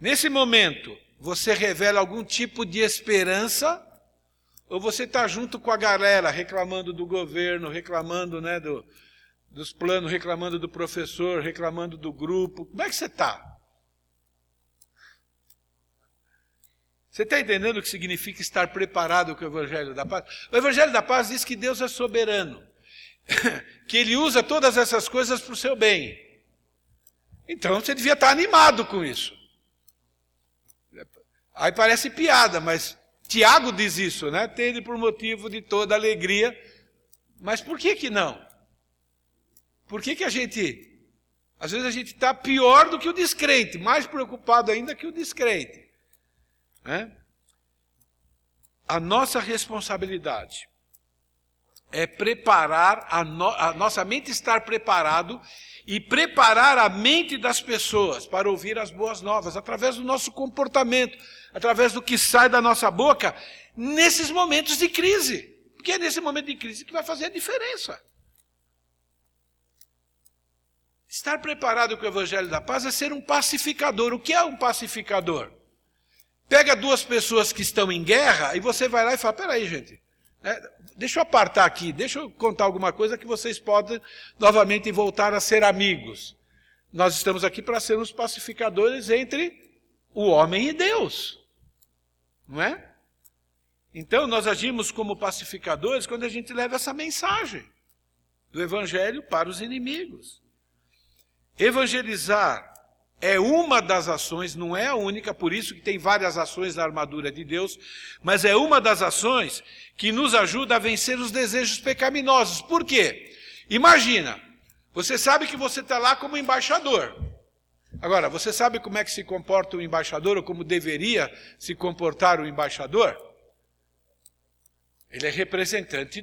Nesse momento, você revela algum tipo de esperança ou você está junto com a galera reclamando do governo, reclamando né, do, dos planos, reclamando do professor, reclamando do grupo? Como é que você está? Você está entendendo o que significa estar preparado com o Evangelho da Paz? O Evangelho da Paz diz que Deus é soberano, que Ele usa todas essas coisas para o seu bem. Então você devia estar animado com isso. Aí parece piada, mas Tiago diz isso, né? Tende por motivo de toda alegria. Mas por que que não? Por que que a gente, às vezes a gente está pior do que o descrente, mais preocupado ainda que o descrente? Né? A nossa responsabilidade é preparar, a, no, a nossa mente estar preparado e preparar a mente das pessoas para ouvir as boas novas, através do nosso comportamento, através do que sai da nossa boca, nesses momentos de crise. Porque é nesse momento de crise que vai fazer a diferença. Estar preparado com o Evangelho da Paz é ser um pacificador. O que é um pacificador? Pega duas pessoas que estão em guerra e você vai lá e fala: peraí, gente, é, deixa eu apartar aqui, deixa eu contar alguma coisa que vocês podem novamente voltar a ser amigos. Nós estamos aqui para sermos pacificadores entre o homem e Deus. Não é? Então nós agimos como pacificadores quando a gente leva essa mensagem do evangelho para os inimigos. Evangelizar é uma das ações, não é a única, por isso que tem várias ações na armadura de Deus, mas é uma das ações que nos ajuda a vencer os desejos pecaminosos. Por quê? Imagina, você sabe que você está lá como embaixador. Agora, você sabe como é que se comporta o embaixador, ou como deveria se comportar o embaixador? Ele é representante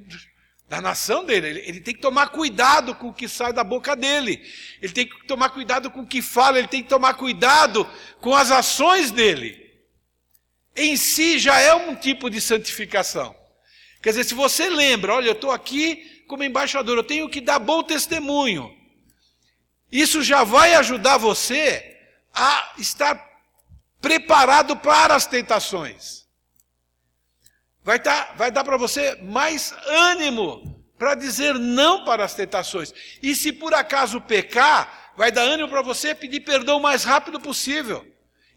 da nação dele. Ele, ele, tem que tomar cuidado com o que sai da boca dele. Ele tem que tomar cuidado com o que fala. Ele tem que tomar cuidado com as ações dele. Em si já é um tipo de santificação. Quer dizer, se você lembra, olha, eu estou aqui como embaixador, eu tenho que dar bom testemunho. Isso já vai ajudar você a estar preparado para as tentações vai, tá, vai dar para você mais ânimo para dizer não para as tentações. E se por acaso pecar, vai dar ânimo para você pedir perdão o mais rápido possível.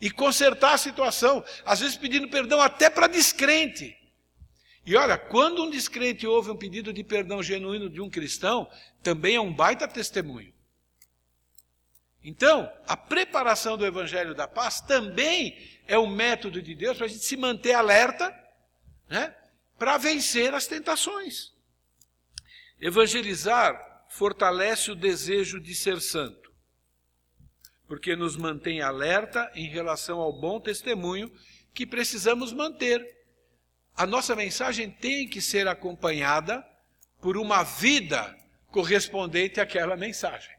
e consertar a situação, às vezes pedindo perdão até para descrente. E olha, quando um descrente ouve um pedido de perdão genuíno de um cristão, também é um baita testemunho. Então, a preparação do Evangelho da Paz também é um método de Deus para a gente se manter alerta, né, para vencer as tentações. Evangelizar fortalece o desejo de ser santo, porque nos mantém alerta em relação ao bom testemunho que precisamos manter. A nossa mensagem tem que ser acompanhada por uma vida correspondente àquela mensagem.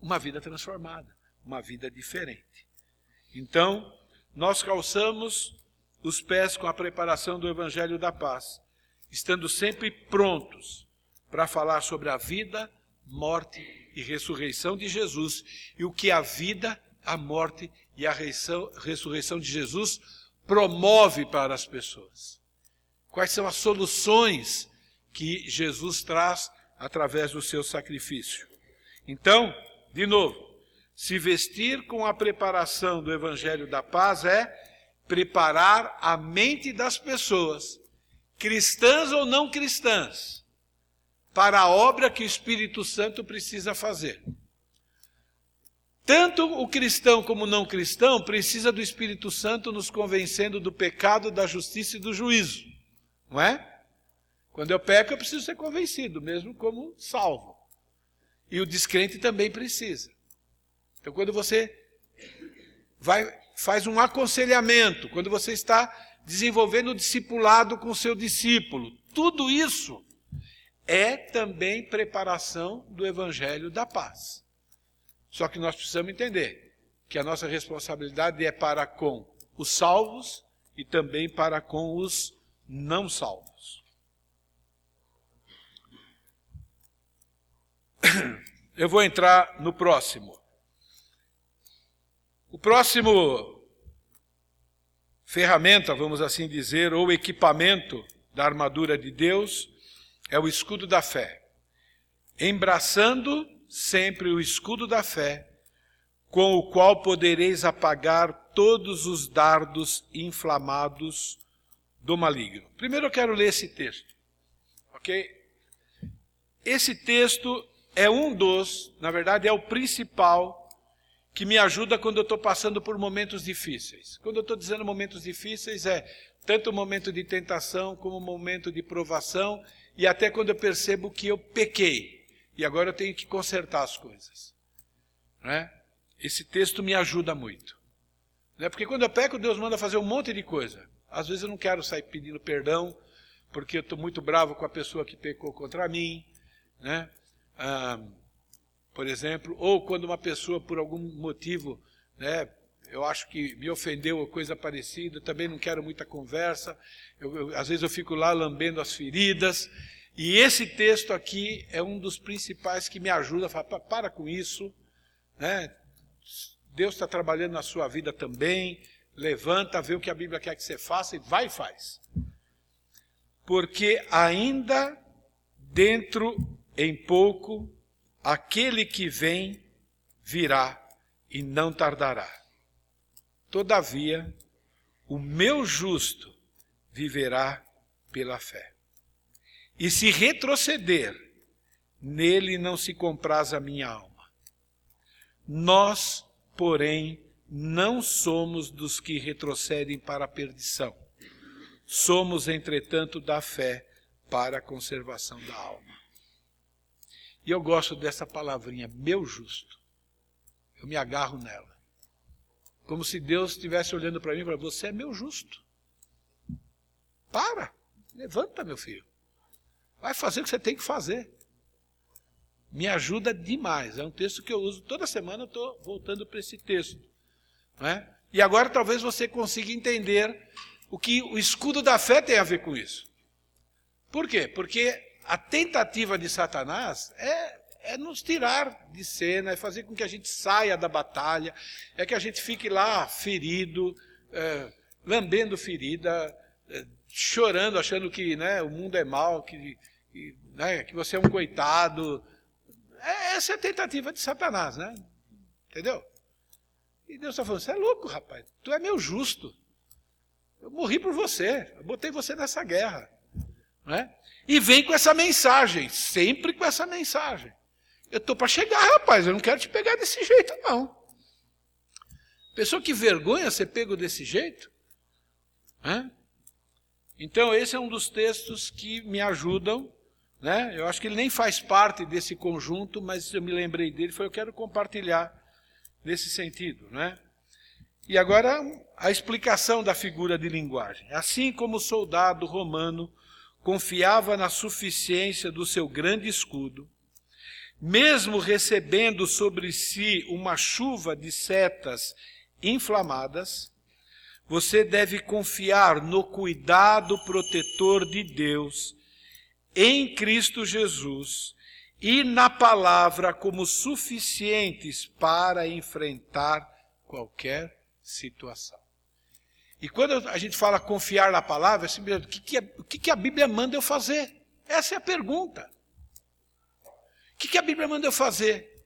Uma vida transformada, uma vida diferente. Então, nós calçamos os pés com a preparação do Evangelho da Paz, estando sempre prontos para falar sobre a vida, morte e ressurreição de Jesus e o que a vida, a morte e a ressurreição de Jesus promove para as pessoas. Quais são as soluções que Jesus traz através do seu sacrifício? Então, de novo, se vestir com a preparação do Evangelho da Paz é preparar a mente das pessoas, cristãs ou não cristãs, para a obra que o Espírito Santo precisa fazer. Tanto o cristão como o não cristão precisa do Espírito Santo nos convencendo do pecado, da justiça e do juízo, não é? Quando eu peco, eu preciso ser convencido, mesmo como salvo. E o descrente também precisa. Então, quando você vai faz um aconselhamento, quando você está desenvolvendo o discipulado com seu discípulo, tudo isso é também preparação do evangelho da paz. Só que nós precisamos entender que a nossa responsabilidade é para com os salvos e também para com os não salvos. Eu vou entrar no próximo. O próximo ferramenta, vamos assim dizer, ou equipamento da armadura de Deus é o escudo da fé. Embraçando sempre o escudo da fé, com o qual podereis apagar todos os dardos inflamados do maligno. Primeiro eu quero ler esse texto, ok? Esse texto é um dos, na verdade, é o principal que me ajuda quando eu estou passando por momentos difíceis. Quando eu estou dizendo momentos difíceis, é tanto o momento de tentação como o momento de provação, e até quando eu percebo que eu pequei, e agora eu tenho que consertar as coisas. Né? Esse texto me ajuda muito. Né? Porque quando eu peco, Deus manda fazer um monte de coisa. Às vezes eu não quero sair pedindo perdão, porque eu estou muito bravo com a pessoa que pecou contra mim. Né? Ah, por exemplo, ou quando uma pessoa, por algum motivo, né, eu acho que me ofendeu ou coisa parecida, também não quero muita conversa, eu, eu, às vezes eu fico lá lambendo as feridas, e esse texto aqui é um dos principais que me ajuda a falar, para com isso, né? Deus está trabalhando na sua vida também, levanta, vê o que a Bíblia quer que você faça e vai e faz. Porque ainda dentro em pouco Aquele que vem virá e não tardará. Todavia, o meu justo viverá pela fé. E se retroceder, nele não se compraz a minha alma. Nós, porém, não somos dos que retrocedem para a perdição. Somos, entretanto, da fé para a conservação da alma. E eu gosto dessa palavrinha, meu justo. Eu me agarro nela. Como se Deus estivesse olhando para mim e falando, você é meu justo. Para, levanta, meu filho. Vai fazer o que você tem que fazer. Me ajuda demais. É um texto que eu uso toda semana, eu estou voltando para esse texto. Não é? E agora talvez você consiga entender o que o escudo da fé tem a ver com isso. Por quê? Porque a tentativa de Satanás é, é nos tirar de cena, é fazer com que a gente saia da batalha, é que a gente fique lá ferido, é, lambendo ferida, é, chorando, achando que né, o mundo é mal, que, que, né, que você é um coitado. É, essa é a tentativa de Satanás, né? Entendeu? E Deus está falando: você é louco, rapaz, tu é meu justo. Eu morri por você, eu botei você nessa guerra. Né? E vem com essa mensagem, sempre com essa mensagem. Eu estou para chegar, rapaz, eu não quero te pegar desse jeito, não. Pessoa que vergonha ser pego desse jeito. Né? Então, esse é um dos textos que me ajudam. Né? Eu acho que ele nem faz parte desse conjunto, mas eu me lembrei dele, foi eu quero compartilhar nesse sentido. Né? E agora a explicação da figura de linguagem. Assim como o soldado romano confiava na suficiência do seu grande escudo, mesmo recebendo sobre si uma chuva de setas inflamadas, você deve confiar no cuidado protetor de Deus em Cristo Jesus e na palavra como suficientes para enfrentar qualquer situação. E quando a gente fala confiar na palavra, é o que, que, o que, que a Bíblia manda eu fazer? Essa é a pergunta. O que, que a Bíblia manda eu fazer?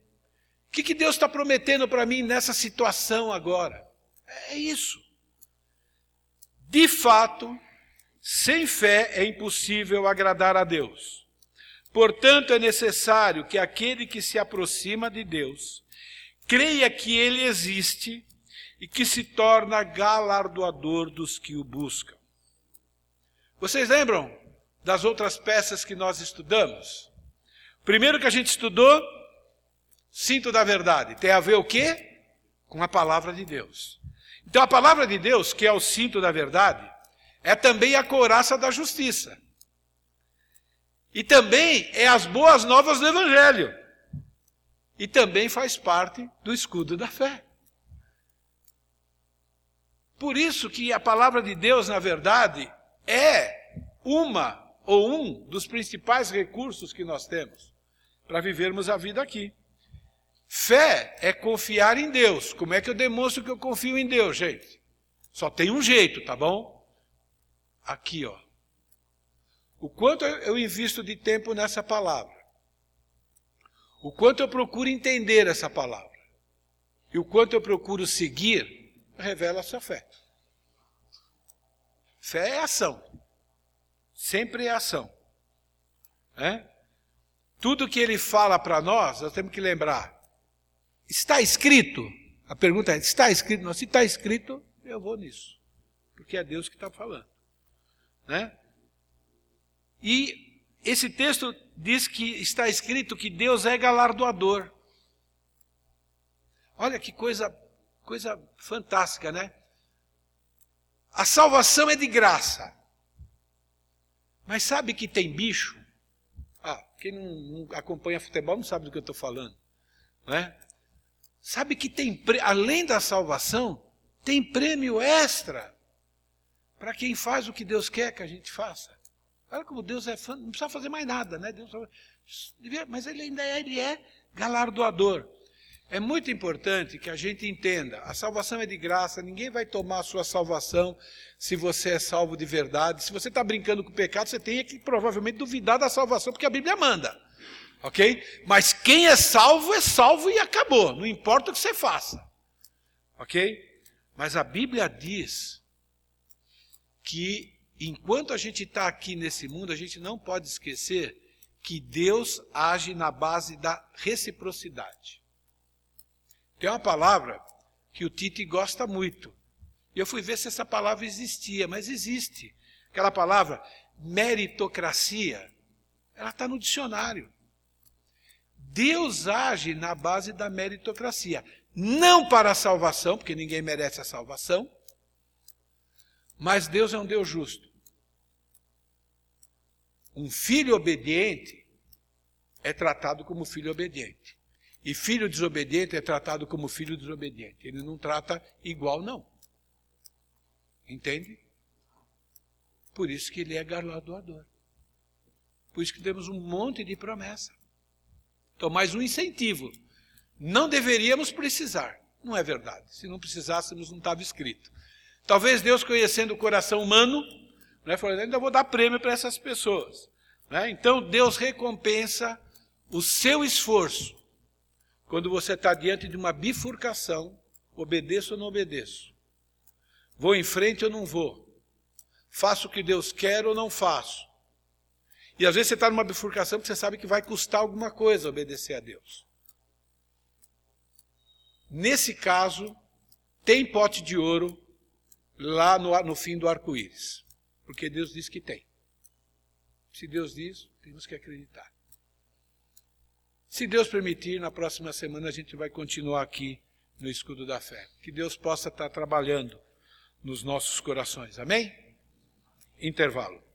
O que, que Deus está prometendo para mim nessa situação agora? É isso. De fato, sem fé é impossível agradar a Deus. Portanto, é necessário que aquele que se aproxima de Deus creia que ele existe e que se torna galardoador dos que o buscam. Vocês lembram das outras peças que nós estudamos? Primeiro que a gente estudou, cinto da verdade, tem a ver o quê? Com a palavra de Deus. Então a palavra de Deus, que é o cinto da verdade, é também a couraça da justiça. E também é as boas novas do evangelho. E também faz parte do escudo da fé. Por isso que a palavra de Deus, na verdade, é uma ou um dos principais recursos que nós temos para vivermos a vida aqui. Fé é confiar em Deus. Como é que eu demonstro que eu confio em Deus, gente? Só tem um jeito, tá bom? Aqui, ó. O quanto eu invisto de tempo nessa palavra. O quanto eu procuro entender essa palavra. E o quanto eu procuro seguir revela a sua fé. Fé é ação. Sempre é ação. É? Tudo que ele fala para nós, nós temos que lembrar. Está escrito? A pergunta é: está escrito? Não, se está escrito, eu vou nisso. Porque é Deus que está falando. Né? E esse texto diz que está escrito que Deus é galardoador. Olha que coisa Coisa fantástica, né? A salvação é de graça. Mas sabe que tem bicho? Ah, quem não, não acompanha futebol não sabe do que eu estou falando. Não é? Sabe que tem, além da salvação, tem prêmio extra para quem faz o que Deus quer que a gente faça. Olha como Deus é fã, não precisa fazer mais nada, né? Deus, mas ele ainda é, ele é galardoador. É muito importante que a gente entenda: a salvação é de graça, ninguém vai tomar a sua salvação se você é salvo de verdade. Se você está brincando com o pecado, você tem que provavelmente duvidar da salvação, porque a Bíblia manda. Ok? Mas quem é salvo é salvo e acabou, não importa o que você faça. Ok? Mas a Bíblia diz que enquanto a gente está aqui nesse mundo, a gente não pode esquecer que Deus age na base da reciprocidade. Tem uma palavra que o Tite gosta muito. E eu fui ver se essa palavra existia, mas existe. Aquela palavra meritocracia, ela está no dicionário. Deus age na base da meritocracia. Não para a salvação, porque ninguém merece a salvação, mas Deus é um Deus justo. Um filho obediente é tratado como filho obediente. E filho desobediente é tratado como filho desobediente. Ele não trata igual, não. Entende? Por isso que ele é galardoador. Por isso que temos um monte de promessa. Então, mais um incentivo. Não deveríamos precisar. Não é verdade. Se não precisássemos, não estava escrito. Talvez Deus, conhecendo o coração humano, né, falou, ainda vou dar prêmio para essas pessoas. Né? Então, Deus recompensa o seu esforço quando você está diante de uma bifurcação Obedeço ou não obedeço? Vou em frente ou não vou? Faço o que Deus quer ou não faço? E às vezes você está numa bifurcação que você sabe que vai custar alguma coisa obedecer a Deus. Nesse caso, tem pote de ouro lá no, no fim do arco-íris. Porque Deus diz que tem. Se Deus diz, temos que acreditar. Se Deus permitir, na próxima semana a gente vai continuar aqui no escudo da fé. Que Deus possa estar trabalhando nos nossos corações. Amém? Intervalo.